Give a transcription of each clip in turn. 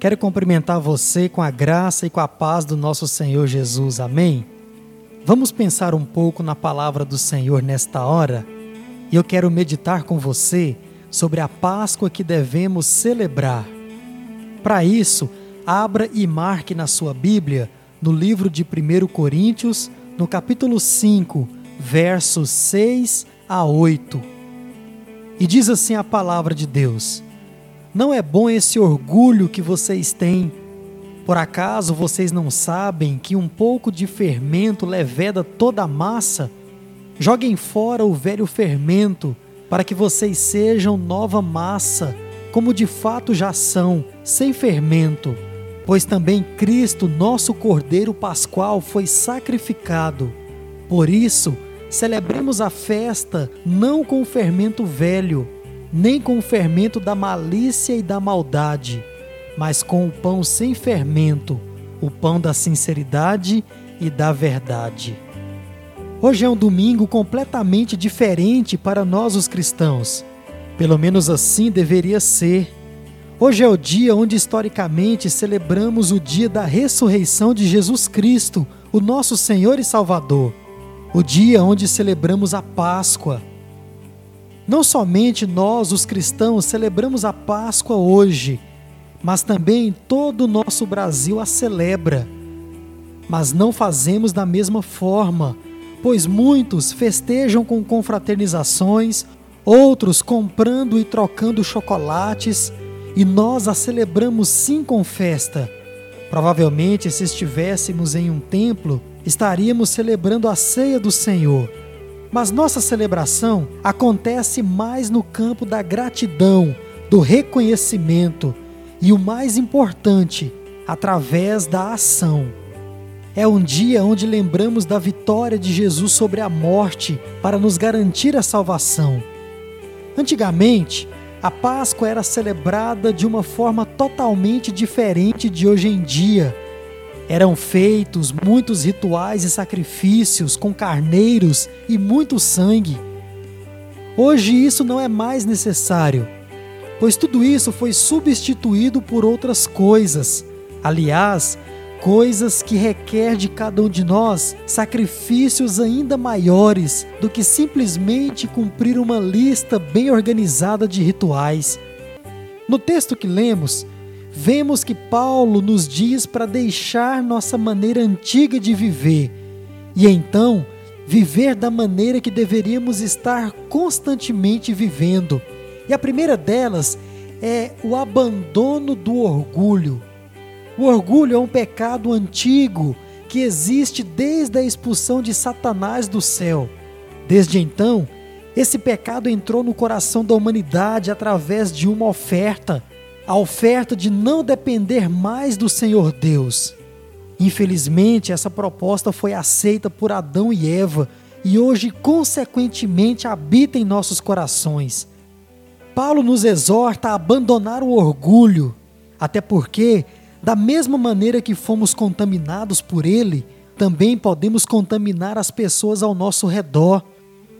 Quero cumprimentar você com a graça e com a paz do nosso Senhor Jesus. Amém? Vamos pensar um pouco na palavra do Senhor nesta hora? E eu quero meditar com você sobre a Páscoa que devemos celebrar. Para isso, abra e marque na sua Bíblia, no livro de 1 Coríntios, no capítulo 5, versos 6 a 8. E diz assim a palavra de Deus: não é bom esse orgulho que vocês têm. Por acaso vocês não sabem que um pouco de fermento leveda toda a massa? Joguem fora o velho fermento, para que vocês sejam nova massa, como de fato já são, sem fermento. Pois também Cristo, nosso Cordeiro Pascual, foi sacrificado. Por isso, celebremos a festa não com o fermento velho, nem com o fermento da malícia e da maldade, mas com o pão sem fermento, o pão da sinceridade e da verdade. Hoje é um domingo completamente diferente para nós os cristãos. Pelo menos assim deveria ser. Hoje é o dia onde historicamente celebramos o dia da ressurreição de Jesus Cristo, o nosso Senhor e Salvador. O dia onde celebramos a Páscoa, não somente nós, os cristãos, celebramos a Páscoa hoje, mas também todo o nosso Brasil a celebra. Mas não fazemos da mesma forma, pois muitos festejam com confraternizações, outros comprando e trocando chocolates, e nós a celebramos sim com festa. Provavelmente, se estivéssemos em um templo, estaríamos celebrando a ceia do Senhor mas nossa celebração acontece mais no campo da gratidão, do reconhecimento e o mais importante, através da ação. É um dia onde lembramos da vitória de Jesus sobre a morte para nos garantir a salvação. Antigamente, a Páscoa era celebrada de uma forma totalmente diferente de hoje em dia eram feitos muitos rituais e sacrifícios com carneiros e muito sangue. Hoje isso não é mais necessário, pois tudo isso foi substituído por outras coisas. Aliás, coisas que requer de cada um de nós sacrifícios ainda maiores do que simplesmente cumprir uma lista bem organizada de rituais. No texto que lemos, vemos que Paulo nos diz para deixar nossa maneira antiga de viver e então viver da maneira que deveríamos estar constantemente vivendo. E a primeira delas é o abandono do orgulho. O orgulho é um pecado antigo que existe desde a expulsão de Satanás do céu. Desde então, esse pecado entrou no coração da humanidade através de uma oferta a oferta de não depender mais do Senhor Deus. Infelizmente, essa proposta foi aceita por Adão e Eva e hoje, consequentemente, habita em nossos corações. Paulo nos exorta a abandonar o orgulho, até porque, da mesma maneira que fomos contaminados por ele, também podemos contaminar as pessoas ao nosso redor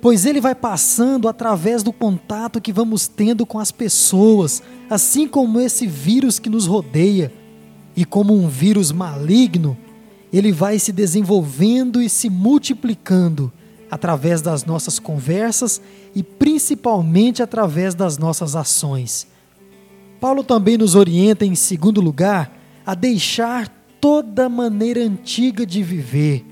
pois ele vai passando através do contato que vamos tendo com as pessoas, assim como esse vírus que nos rodeia. E como um vírus maligno, ele vai se desenvolvendo e se multiplicando através das nossas conversas e principalmente através das nossas ações. Paulo também nos orienta, em segundo lugar, a deixar toda maneira antiga de viver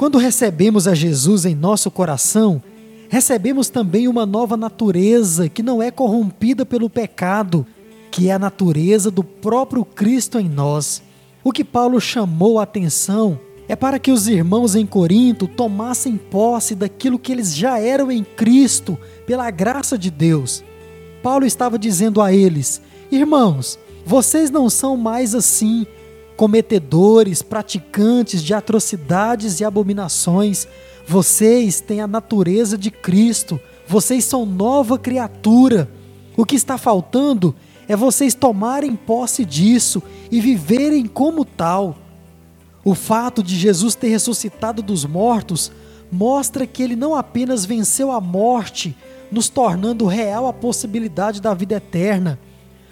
quando recebemos a Jesus em nosso coração, recebemos também uma nova natureza que não é corrompida pelo pecado, que é a natureza do próprio Cristo em nós. O que Paulo chamou a atenção é para que os irmãos em Corinto tomassem posse daquilo que eles já eram em Cristo, pela graça de Deus. Paulo estava dizendo a eles: Irmãos, vocês não são mais assim cometedores, praticantes de atrocidades e abominações. Vocês têm a natureza de Cristo, vocês são nova criatura. O que está faltando é vocês tomarem posse disso e viverem como tal. O fato de Jesus ter ressuscitado dos mortos mostra que ele não apenas venceu a morte, nos tornando real a possibilidade da vida eterna,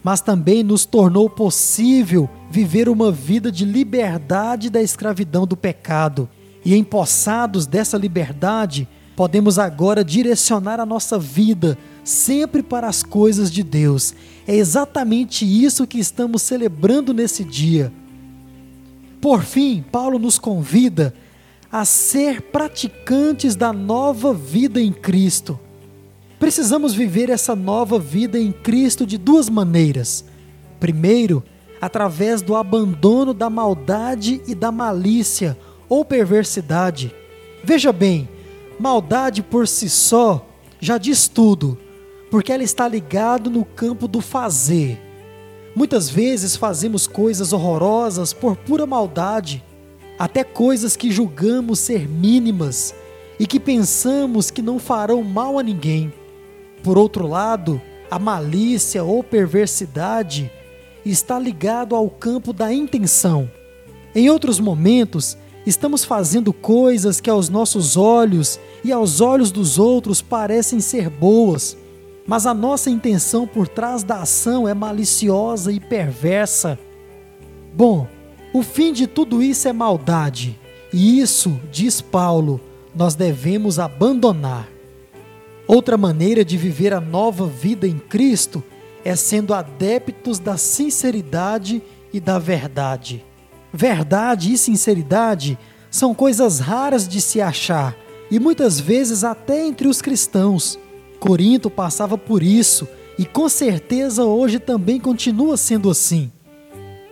mas também nos tornou possível viver uma vida de liberdade da escravidão do pecado. E empossados dessa liberdade, podemos agora direcionar a nossa vida sempre para as coisas de Deus. É exatamente isso que estamos celebrando nesse dia. Por fim, Paulo nos convida a ser praticantes da nova vida em Cristo. Precisamos viver essa nova vida em Cristo de duas maneiras. Primeiro, através do abandono da maldade e da malícia ou perversidade. Veja bem, maldade por si só já diz tudo, porque ela está ligado no campo do fazer. Muitas vezes fazemos coisas horrorosas por pura maldade, até coisas que julgamos ser mínimas e que pensamos que não farão mal a ninguém. Por outro lado, a malícia ou perversidade está ligado ao campo da intenção. Em outros momentos, estamos fazendo coisas que aos nossos olhos e aos olhos dos outros parecem ser boas, mas a nossa intenção por trás da ação é maliciosa e perversa. Bom, o fim de tudo isso é maldade, e isso, diz Paulo, nós devemos abandonar. Outra maneira de viver a nova vida em Cristo é sendo adeptos da sinceridade e da verdade. Verdade e sinceridade são coisas raras de se achar e muitas vezes até entre os cristãos. Corinto passava por isso e com certeza hoje também continua sendo assim.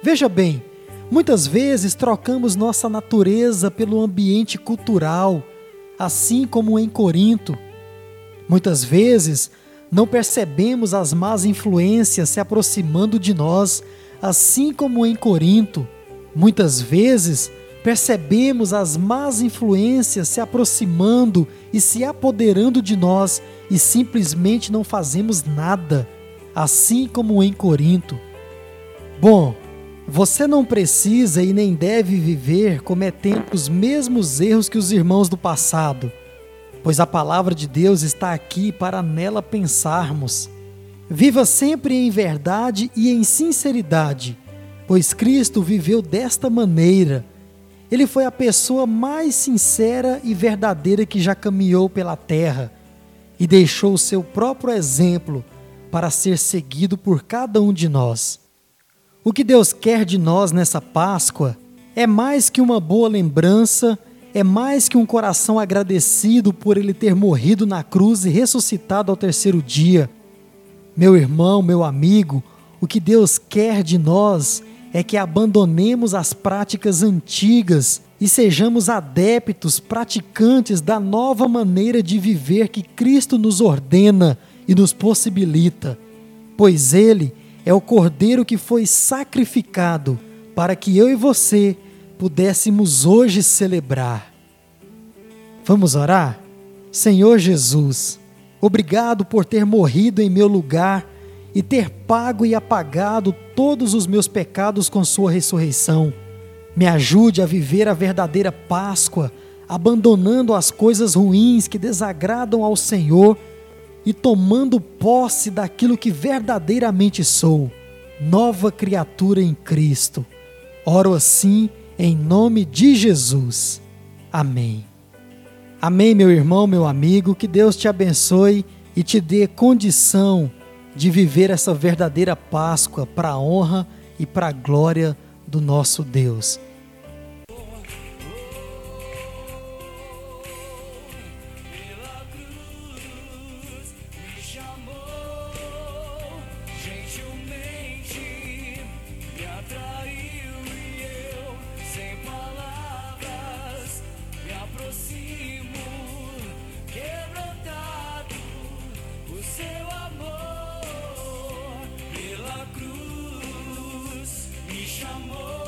Veja bem, muitas vezes trocamos nossa natureza pelo ambiente cultural, assim como em Corinto. Muitas vezes não percebemos as más influências se aproximando de nós, assim como em Corinto. Muitas vezes percebemos as más influências se aproximando e se apoderando de nós e simplesmente não fazemos nada, assim como em Corinto. Bom, você não precisa e nem deve viver cometendo os mesmos erros que os irmãos do passado pois a palavra de Deus está aqui para nela pensarmos. Viva sempre em verdade e em sinceridade, pois Cristo viveu desta maneira. Ele foi a pessoa mais sincera e verdadeira que já caminhou pela terra e deixou o seu próprio exemplo para ser seguido por cada um de nós. O que Deus quer de nós nessa Páscoa é mais que uma boa lembrança é mais que um coração agradecido por ele ter morrido na cruz e ressuscitado ao terceiro dia. Meu irmão, meu amigo, o que Deus quer de nós é que abandonemos as práticas antigas e sejamos adeptos, praticantes da nova maneira de viver que Cristo nos ordena e nos possibilita, pois Ele é o Cordeiro que foi sacrificado para que eu e você pudéssemos hoje celebrar. Vamos orar? Senhor Jesus, obrigado por ter morrido em meu lugar e ter pago e apagado todos os meus pecados com Sua ressurreição. Me ajude a viver a verdadeira Páscoa, abandonando as coisas ruins que desagradam ao Senhor e tomando posse daquilo que verdadeiramente sou, nova criatura em Cristo. Oro assim em nome de Jesus. Amém. Amém, meu irmão, meu amigo. Que Deus te abençoe e te dê condição de viver essa verdadeira Páscoa para a honra e para a glória do nosso Deus. amor.